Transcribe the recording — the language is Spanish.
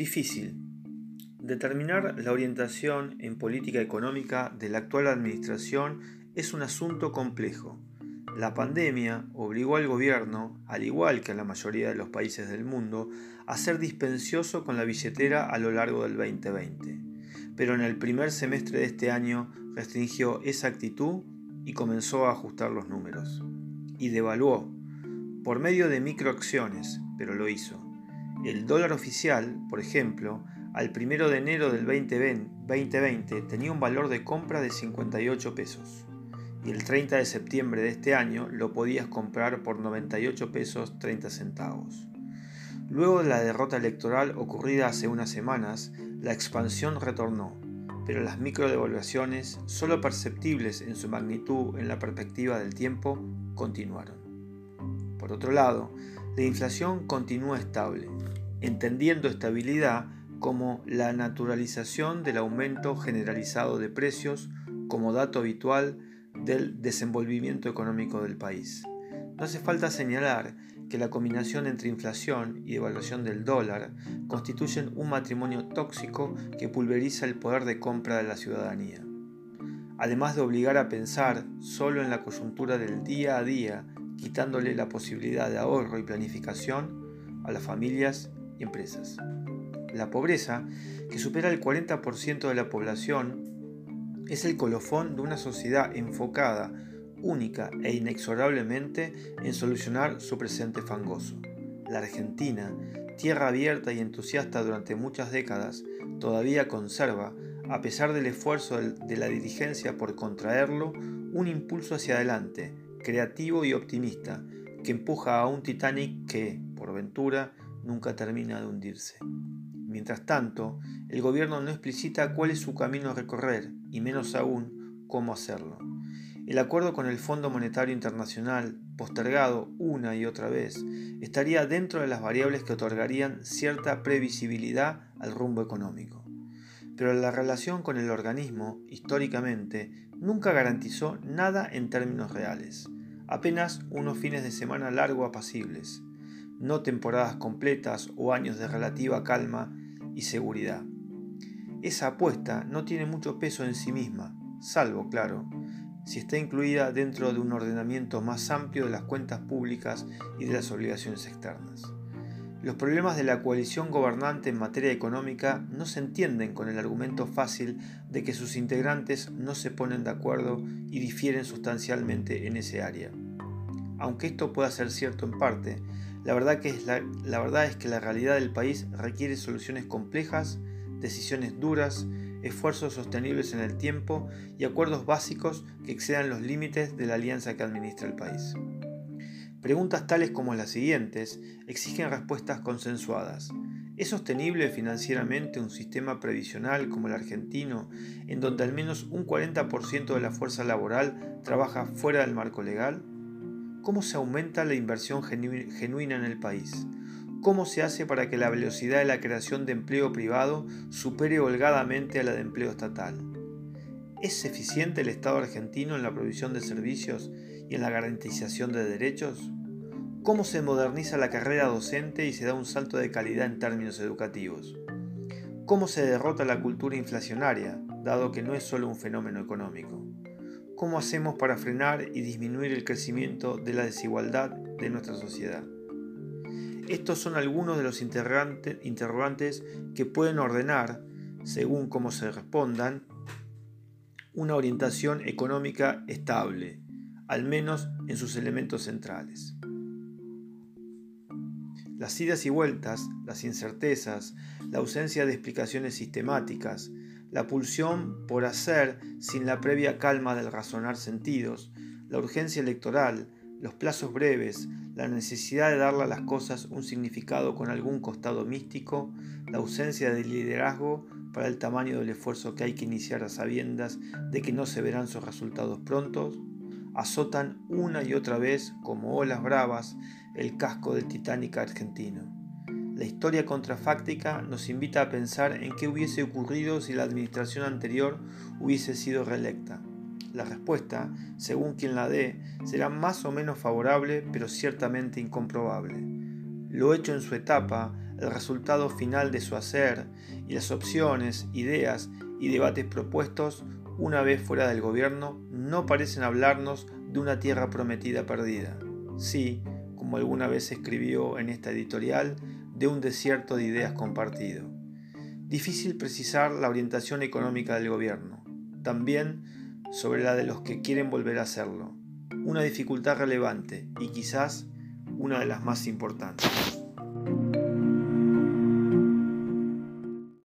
Difícil. Determinar la orientación en política económica de la actual administración es un asunto complejo. La pandemia obligó al gobierno, al igual que a la mayoría de los países del mundo, a ser dispensioso con la billetera a lo largo del 2020. Pero en el primer semestre de este año restringió esa actitud y comenzó a ajustar los números. Y devaluó, por medio de microacciones, pero lo hizo. El dólar oficial, por ejemplo, al 1 de enero del 2020 tenía un valor de compra de 58 pesos y el 30 de septiembre de este año lo podías comprar por 98 pesos 30 centavos. Luego de la derrota electoral ocurrida hace unas semanas, la expansión retornó, pero las microdevaluaciones, solo perceptibles en su magnitud en la perspectiva del tiempo, continuaron. Por otro lado, la inflación continúa estable, entendiendo estabilidad como la naturalización del aumento generalizado de precios como dato habitual del desenvolvimiento económico del país. No hace falta señalar que la combinación entre inflación y devaluación del dólar constituyen un matrimonio tóxico que pulveriza el poder de compra de la ciudadanía. Además de obligar a pensar solo en la coyuntura del día a día, quitándole la posibilidad de ahorro y planificación a las familias y empresas. La pobreza, que supera el 40% de la población, es el colofón de una sociedad enfocada única e inexorablemente en solucionar su presente fangoso. La Argentina, tierra abierta y entusiasta durante muchas décadas, todavía conserva, a pesar del esfuerzo de la dirigencia por contraerlo, un impulso hacia adelante, creativo y optimista, que empuja a un Titanic que, por ventura, nunca termina de hundirse. Mientras tanto, el gobierno no explicita cuál es su camino a recorrer y menos aún cómo hacerlo. El acuerdo con el Fondo Monetario Internacional, postergado una y otra vez, estaría dentro de las variables que otorgarían cierta previsibilidad al rumbo económico. Pero la relación con el organismo, históricamente, nunca garantizó nada en términos reales, apenas unos fines de semana largo apacibles, no temporadas completas o años de relativa calma y seguridad. Esa apuesta no tiene mucho peso en sí misma, salvo, claro, si está incluida dentro de un ordenamiento más amplio de las cuentas públicas y de las obligaciones externas. Los problemas de la coalición gobernante en materia económica no se entienden con el argumento fácil de que sus integrantes no se ponen de acuerdo y difieren sustancialmente en ese área. Aunque esto pueda ser cierto en parte, la verdad, la verdad es que la realidad del país requiere soluciones complejas, decisiones duras, esfuerzos sostenibles en el tiempo y acuerdos básicos que excedan los límites de la alianza que administra el país. Preguntas tales como las siguientes exigen respuestas consensuadas. ¿Es sostenible financieramente un sistema previsional como el argentino, en donde al menos un 40% de la fuerza laboral trabaja fuera del marco legal? ¿Cómo se aumenta la inversión genuina en el país? ¿Cómo se hace para que la velocidad de la creación de empleo privado supere holgadamente a la de empleo estatal? ¿Es eficiente el Estado argentino en la provisión de servicios y en la garantización de derechos? ¿Cómo se moderniza la carrera docente y se da un salto de calidad en términos educativos? ¿Cómo se derrota la cultura inflacionaria, dado que no es solo un fenómeno económico? ¿Cómo hacemos para frenar y disminuir el crecimiento de la desigualdad de nuestra sociedad? Estos son algunos de los interrogantes que pueden ordenar, según cómo se respondan, una orientación económica estable, al menos en sus elementos centrales. Las idas y vueltas, las incertezas, la ausencia de explicaciones sistemáticas, la pulsión por hacer sin la previa calma del razonar sentidos, la urgencia electoral, los plazos breves, la necesidad de darle a las cosas un significado con algún costado místico, la ausencia de liderazgo para el tamaño del esfuerzo que hay que iniciar a sabiendas de que no se verán sus resultados prontos, azotan una y otra vez como olas bravas el casco del Titanic argentino. La historia contrafáctica nos invita a pensar en qué hubiese ocurrido si la administración anterior hubiese sido reelecta. La respuesta, según quien la dé, será más o menos favorable, pero ciertamente incomprobable. Lo hecho en su etapa, el resultado final de su hacer y las opciones, ideas y debates propuestos una vez fuera del gobierno no parecen hablarnos de una tierra prometida perdida. Sí, como alguna vez escribió en esta editorial, de un desierto de ideas compartido. Difícil precisar la orientación económica del gobierno, también sobre la de los que quieren volver a hacerlo. Una dificultad relevante y quizás una de las más importantes.